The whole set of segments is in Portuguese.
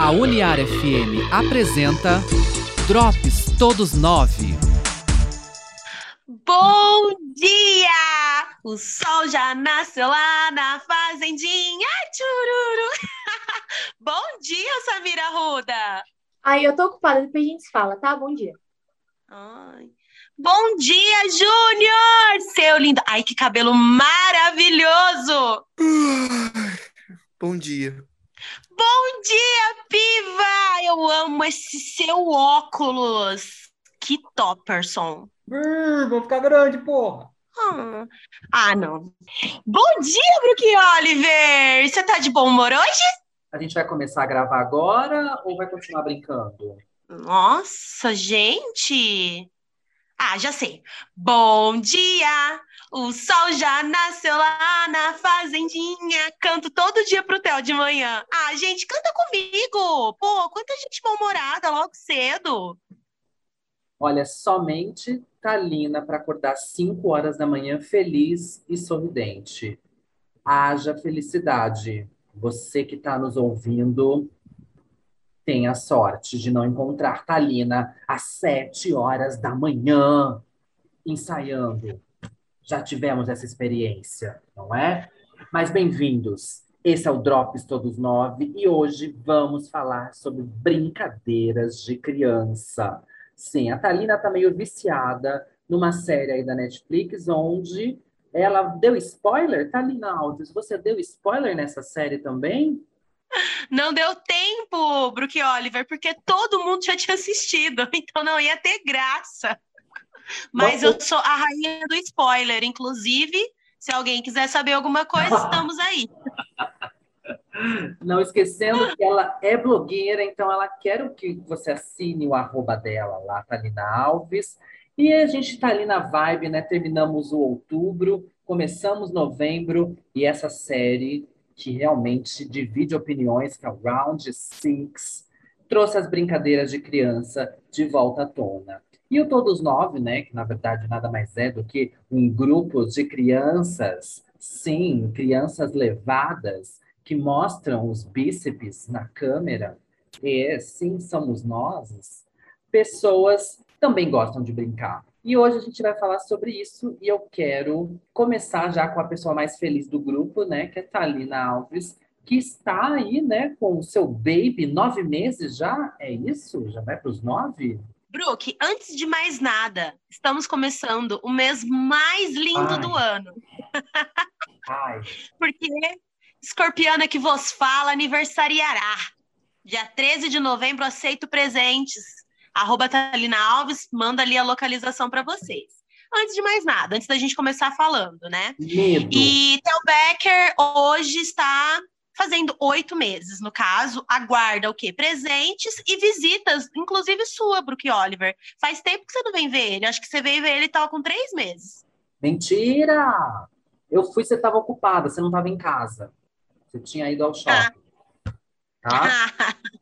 A Uniar FM apresenta Drops Todos Nove. Bom dia! O sol já nasceu lá na fazendinha, tchururu! Bom dia, Samira Ruda! Ai, eu tô ocupada, depois a gente se fala, tá? Bom dia. Ai. Bom dia, Júnior! Seu lindo! Ai, que cabelo maravilhoso! Bom dia. Bom dia, Piva! Eu amo esse seu óculos! Que topperson! Brrr, vou ficar grande, porra. Hum. Ah, não. Bom dia, Brook Oliver! Você tá de bom humor hoje? A gente vai começar a gravar agora ou vai continuar brincando? Nossa, gente! Ah, já sei. Bom dia! O sol já nasceu lá na fazendinha. Canto todo dia pro Theo de manhã. Ah, gente, canta comigo! Pô, quanta gente mal-humorada logo cedo. Olha, somente Talina para acordar 5 horas da manhã feliz e sorridente. Haja felicidade. Você que está nos ouvindo, tenha sorte de não encontrar Talina às 7 horas da manhã ensaiando. Já tivemos essa experiência, não é? Mas bem-vindos. Esse é o Drops Todos Nove e hoje vamos falar sobre brincadeiras de criança. Sim, a Thalina está meio viciada numa série aí da Netflix, onde ela deu spoiler. Thalina Alves, você deu spoiler nessa série também? Não deu tempo, Brook Oliver, porque todo mundo já tinha assistido, então não ia ter graça. Mas eu sou a rainha do spoiler, inclusive, se alguém quiser saber alguma coisa, estamos aí. Não esquecendo que ela é blogueira, então ela quer que você assine o arroba dela lá, Thalina Alves. E a gente está ali na vibe, né? Terminamos o outubro, começamos novembro, e essa série que realmente divide opiniões, que é o Round Six, trouxe as brincadeiras de criança de volta à tona. E o Todos Nove, né, que na verdade nada mais é do que um grupo de crianças, sim, crianças levadas, que mostram os bíceps na câmera, e sim, somos nós, pessoas também gostam de brincar. E hoje a gente vai falar sobre isso e eu quero começar já com a pessoa mais feliz do grupo, né, que é Thalina Alves, que está aí, né, com o seu baby, nove meses já, é isso? Já vai para os nove? Brook, antes de mais nada, estamos começando o mês mais lindo Ai. do ano. Ai, Porque Escorpiana que vos fala aniversariará. Dia 13 de novembro, aceito presentes. Arroba Thalina Alves, manda ali a localização para vocês. Antes de mais nada, antes da gente começar falando, né? medo. E Theo Becker hoje está fazendo oito meses, no caso, aguarda o quê? Presentes e visitas, inclusive sua, Brook Oliver. Faz tempo que você não vem ver ele. Acho que você veio ver ele e tava com três meses. Mentira! Eu fui, você estava ocupada, você não estava em casa. Você tinha ido ao shopping. Tá?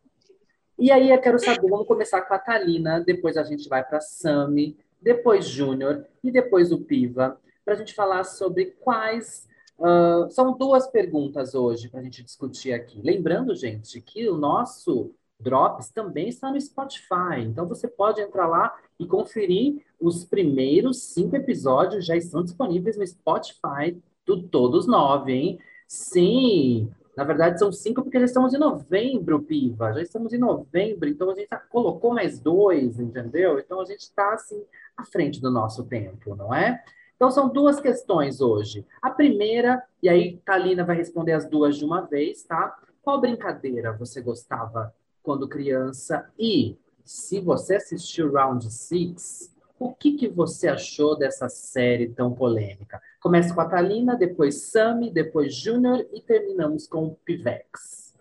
E aí eu quero saber, vamos começar com a Thalina, depois a gente vai para Sami, depois Júnior e depois o Piva, para a gente falar sobre quais. ah, são duas perguntas hoje para a gente discutir aqui. Lembrando, gente, que o nosso Drops também está no Spotify. Então você pode entrar lá e conferir os primeiros cinco episódios já estão disponíveis no Spotify do Todos Nove, hein? Sim, na verdade são cinco porque já estamos em novembro, Piva. Já estamos em novembro, então a gente colocou mais dois, entendeu? Então a gente está assim à frente do nosso tempo, não é? Então são duas questões hoje. A primeira, e aí Talina vai responder as duas de uma vez, tá? Qual brincadeira você gostava quando criança? E se você assistiu Round Six, o que, que você achou dessa série tão polêmica? Começa com a Thalina, depois Sami, depois Júnior e terminamos com o Pivex.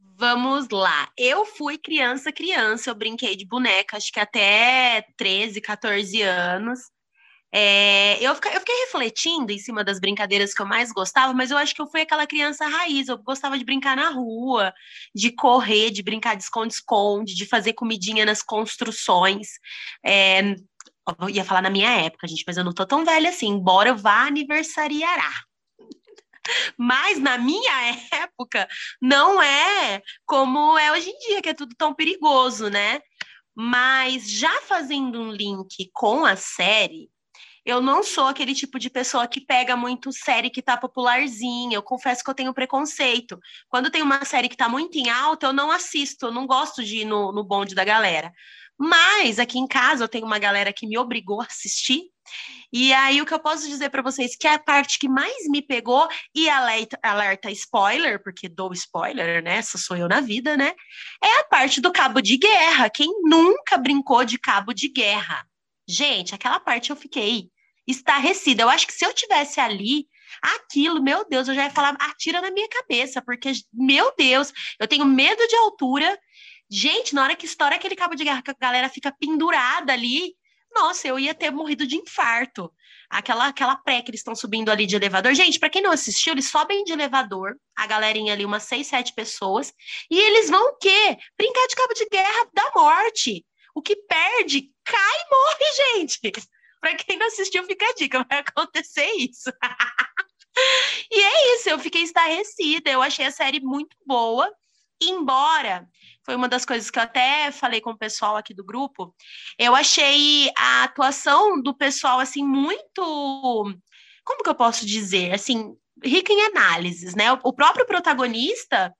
Vamos lá. Eu fui criança, criança, eu brinquei de boneca, acho que até 13, 14 anos. É, eu, eu fiquei refletindo em cima das brincadeiras que eu mais gostava, mas eu acho que eu fui aquela criança raiz. Eu gostava de brincar na rua, de correr, de brincar de esconde-esconde, de fazer comidinha nas construções. É, eu ia falar na minha época, gente, mas eu não tô tão velha assim, embora eu vá aniversariará. Mas na minha época, não é como é hoje em dia, que é tudo tão perigoso, né? Mas já fazendo um link com a série, eu não sou aquele tipo de pessoa que pega muito série que tá popularzinha. Eu confesso que eu tenho preconceito. Quando tem uma série que tá muito em alta, eu não assisto, eu não gosto de ir no, no bonde da galera. Mas aqui em casa eu tenho uma galera que me obrigou a assistir. E aí o que eu posso dizer para vocês que é a parte que mais me pegou e alerta, alerta spoiler, porque dou spoiler, né? Essa sou eu na vida, né? É a parte do cabo de guerra. Quem nunca brincou de cabo de guerra? Gente, aquela parte eu fiquei estarrecida. Eu acho que se eu tivesse ali, aquilo, meu Deus, eu já ia falar, atira na minha cabeça, porque, meu Deus, eu tenho medo de altura Gente, na hora que estoura aquele cabo de guerra que a galera fica pendurada ali, nossa, eu ia ter morrido de infarto. Aquela, aquela pré que eles estão subindo ali de elevador. Gente, para quem não assistiu, eles sobem de elevador, a galerinha ali, umas seis, sete pessoas, e eles vão o quê? Brincar de cabo de guerra da morte. O que perde, cai e morre, gente. Para quem não assistiu, fica a dica, vai acontecer isso. e é isso, eu fiquei estarrecida. Eu achei a série muito boa, embora foi uma das coisas que eu até falei com o pessoal aqui do grupo. Eu achei a atuação do pessoal assim muito, como que eu posso dizer, assim, rica em análises, né? O próprio protagonista,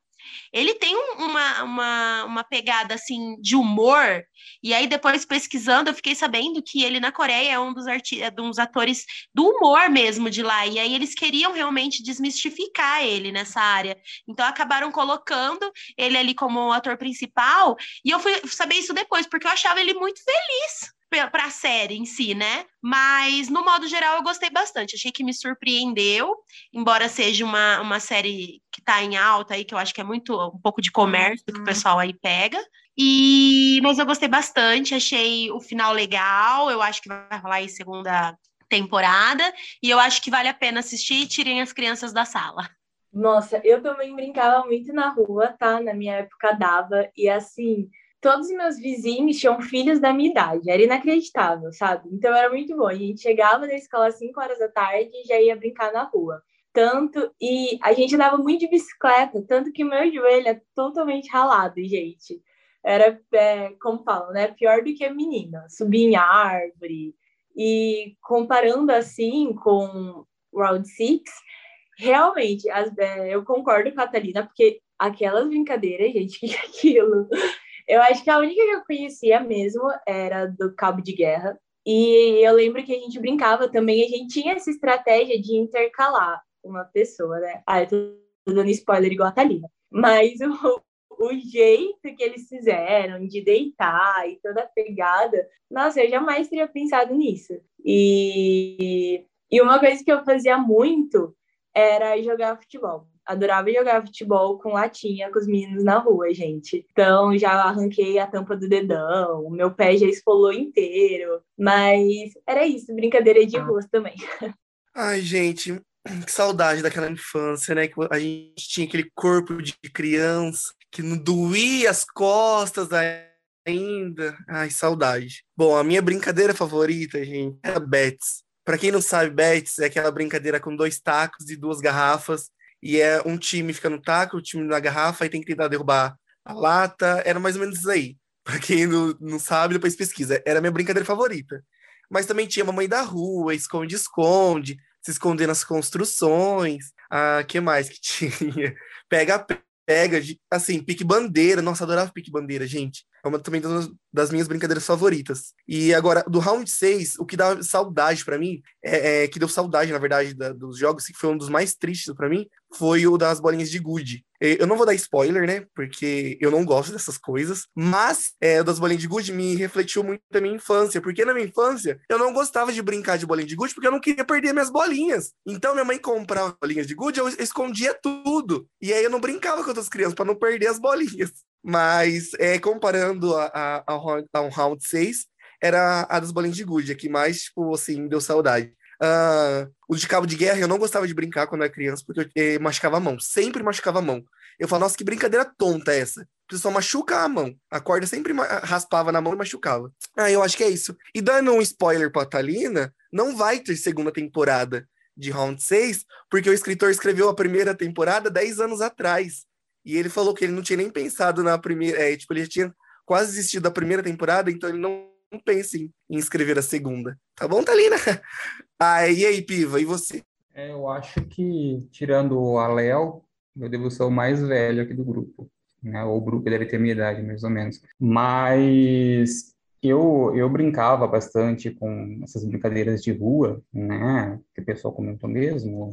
ele tem uma, uma, uma pegada assim de humor, e aí depois pesquisando eu fiquei sabendo que ele na Coreia é um dos, arti é um dos atores do humor mesmo de lá, e aí eles queriam realmente desmistificar ele nessa área, então acabaram colocando ele ali como ator principal, e eu fui saber isso depois, porque eu achava ele muito feliz para a série em si, né? Mas, no modo geral, eu gostei bastante. Achei que me surpreendeu, embora seja uma, uma série que está em alta aí, que eu acho que é muito um pouco de comércio que o uhum. pessoal aí pega. E mas eu gostei bastante, achei o final legal. Eu acho que vai rolar aí segunda temporada e eu acho que vale a pena assistir. Tirem as crianças da sala. Nossa, eu também brincava muito na rua, tá? Na minha época dava e assim, todos os meus vizinhos tinham filhos da minha idade. Era inacreditável, sabe? Então era muito bom. A gente chegava da escola às 5 horas da tarde e já ia brincar na rua. Tanto, e a gente andava muito de bicicleta, tanto que meu joelho é totalmente ralado, gente. Era, é, como falam, né? Pior do que a menina. Subir em árvore. E comparando assim com Round Six, realmente, as, é, eu concordo com a Thalina, porque aquelas brincadeiras, gente, que aquilo eu acho que a única que eu conhecia mesmo era do Cabo de Guerra. E eu lembro que a gente brincava também, a gente tinha essa estratégia de intercalar uma pessoa, né? Ah, eu tô dando spoiler igual a Thalina. Mas o, o jeito que eles fizeram de deitar e toda a pegada, nossa, eu jamais teria pensado nisso. E, e uma coisa que eu fazia muito era jogar futebol adorava jogar futebol com latinha com os meninos na rua, gente. Então já arranquei a tampa do dedão, o meu pé já esfolou inteiro. Mas era isso, brincadeira de rua também. Ai, gente, que saudade daquela infância, né? Que a gente tinha aquele corpo de criança que não doía as costas ainda. Ai, saudade. Bom, a minha brincadeira favorita, gente, era Bets. Para quem não sabe, Bets é aquela brincadeira com dois tacos e duas garrafas e é um time fica no taco, o time na garrafa, e tem que tentar derrubar a lata. Era mais ou menos isso aí. Pra quem não, não sabe, depois pesquisa. Era a minha brincadeira favorita. Mas também tinha Mamãe da Rua, Esconde-Esconde, se esconder nas construções. Ah, que mais que tinha? Pega pega, assim, pique bandeira. Nossa, adorava pique bandeira, gente. É uma também das minhas brincadeiras favoritas. E agora, do round 6, o que dá saudade para mim, é, é, que deu saudade, na verdade, da, dos jogos, que foi um dos mais tristes para mim, foi o das bolinhas de gude. Eu não vou dar spoiler, né? Porque eu não gosto dessas coisas. Mas é, o das bolinhas de gude me refletiu muito da minha infância. Porque na minha infância, eu não gostava de brincar de bolinha de gude porque eu não queria perder minhas bolinhas. Então minha mãe comprava bolinhas de gude, eu escondia tudo. E aí eu não brincava com outras crianças para não perder as bolinhas. Mas é, comparando a, a, a, um round 6, era a das bolinhas de gude, que mais, tipo, assim, deu saudade. Uh, o de cabo de guerra eu não gostava de brincar quando era criança, porque eu eh, machucava a mão, sempre machucava a mão. Eu falava, nossa, que brincadeira tonta essa. Você só machuca a mão. A corda sempre raspava na mão e machucava. Ah, eu acho que é isso. E dando um spoiler pra Thalina, não vai ter segunda temporada de Round 6, porque o escritor escreveu a primeira temporada 10 anos atrás. E ele falou que ele não tinha nem pensado na primeira. É, tipo, ele tinha quase desistido da primeira temporada, então ele não, pensa em, em escrever a segunda. Tá bom, Thalina? Ah, e aí, Piva, e você? É, eu acho que, tirando o Léo, eu devo ser o mais velho aqui do grupo. Né? Ou o grupo deve ter minha idade, mais ou menos. Mas eu, eu brincava bastante com essas brincadeiras de rua, né? Que o pessoal comentou mesmo,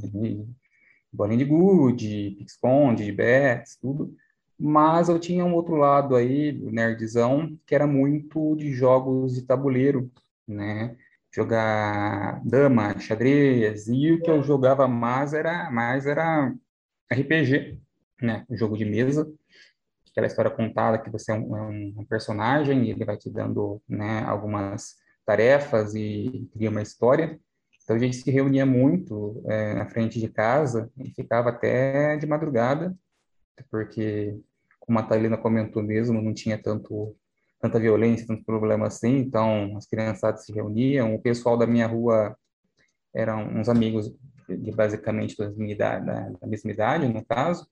bolinha de gude, pique-esconde, bets, tudo. Mas eu tinha um outro lado aí, nerdzão, que era muito de jogos de tabuleiro, né? Jogar dama, xadrez, e o que eu jogava mais era, mais era RPG, né? Jogo de mesa aquela história contada que você é um, é um personagem e ele vai te dando né, algumas tarefas e cria uma história. Então a gente se reunia muito é, na frente de casa e ficava até de madrugada, porque, como a Thalina comentou mesmo, não tinha tanto tanta violência, tanto problema assim, então as criançadas se reuniam, o pessoal da minha rua eram uns amigos de basicamente da, idade, da, da mesma idade, no caso,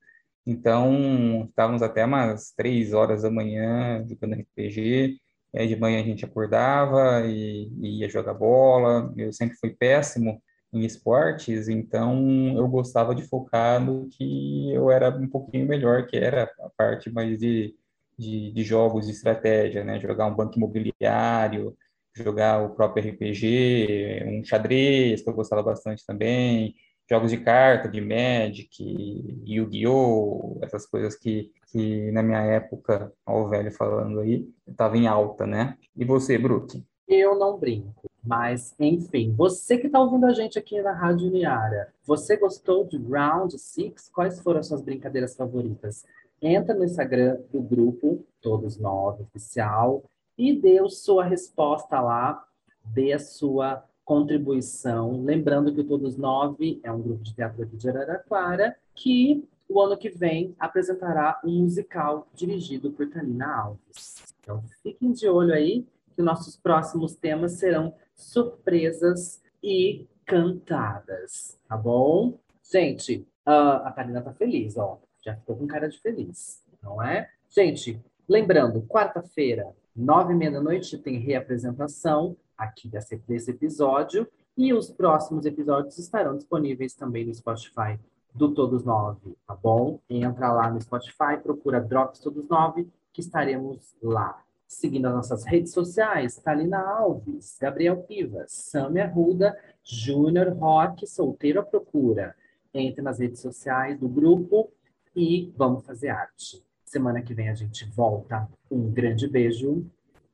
então, estávamos até umas três horas da manhã jogando RPG. Aí de manhã a gente acordava e, e ia jogar bola. Eu sempre fui péssimo em esportes, então eu gostava de focar no que eu era um pouquinho melhor, que era a parte mais de, de, de jogos de estratégia, né? Jogar um banco imobiliário, jogar o próprio RPG, um xadrez, que eu gostava bastante também, jogos de carta, de Magic, Yu-Gi-Oh!, essas coisas que, que na minha época, ao velho falando aí, estava em alta, né? E você, Brook? Eu não brinco. Mas, enfim, você que está ouvindo a gente aqui na Rádio Niara, você gostou de Round 6? Quais foram as suas brincadeiras favoritas? Entra no Instagram do grupo Todos Nove Oficial e dê a sua resposta lá, dê a sua contribuição. Lembrando que o Todos Nove é um grupo de teatro aqui de Araraquara que o ano que vem apresentará um musical dirigido por Talina Alves. Então fiquem de olho aí que nossos próximos temas serão surpresas e cantadas, tá bom? Gente, uh, a Talina tá feliz, ó. Já ficou com cara de feliz, não é? Gente, lembrando, quarta-feira, nove e meia da noite, tem reapresentação aqui desse, desse episódio. E os próximos episódios estarão disponíveis também no Spotify do Todos Nove, tá bom? Entra lá no Spotify, procura Drops Todos Nove, que estaremos lá. Seguindo as nossas redes sociais, Talina Alves, Gabriel Pivas, Samia Ruda, Júnior Rock, Solteiro à Procura. Entre nas redes sociais do grupo e vamos fazer arte. Semana que vem a gente volta. Um grande beijo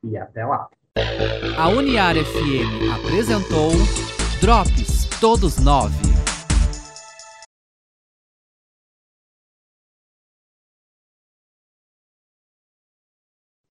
e até lá! A Uniar FM apresentou Drops Todos Nove.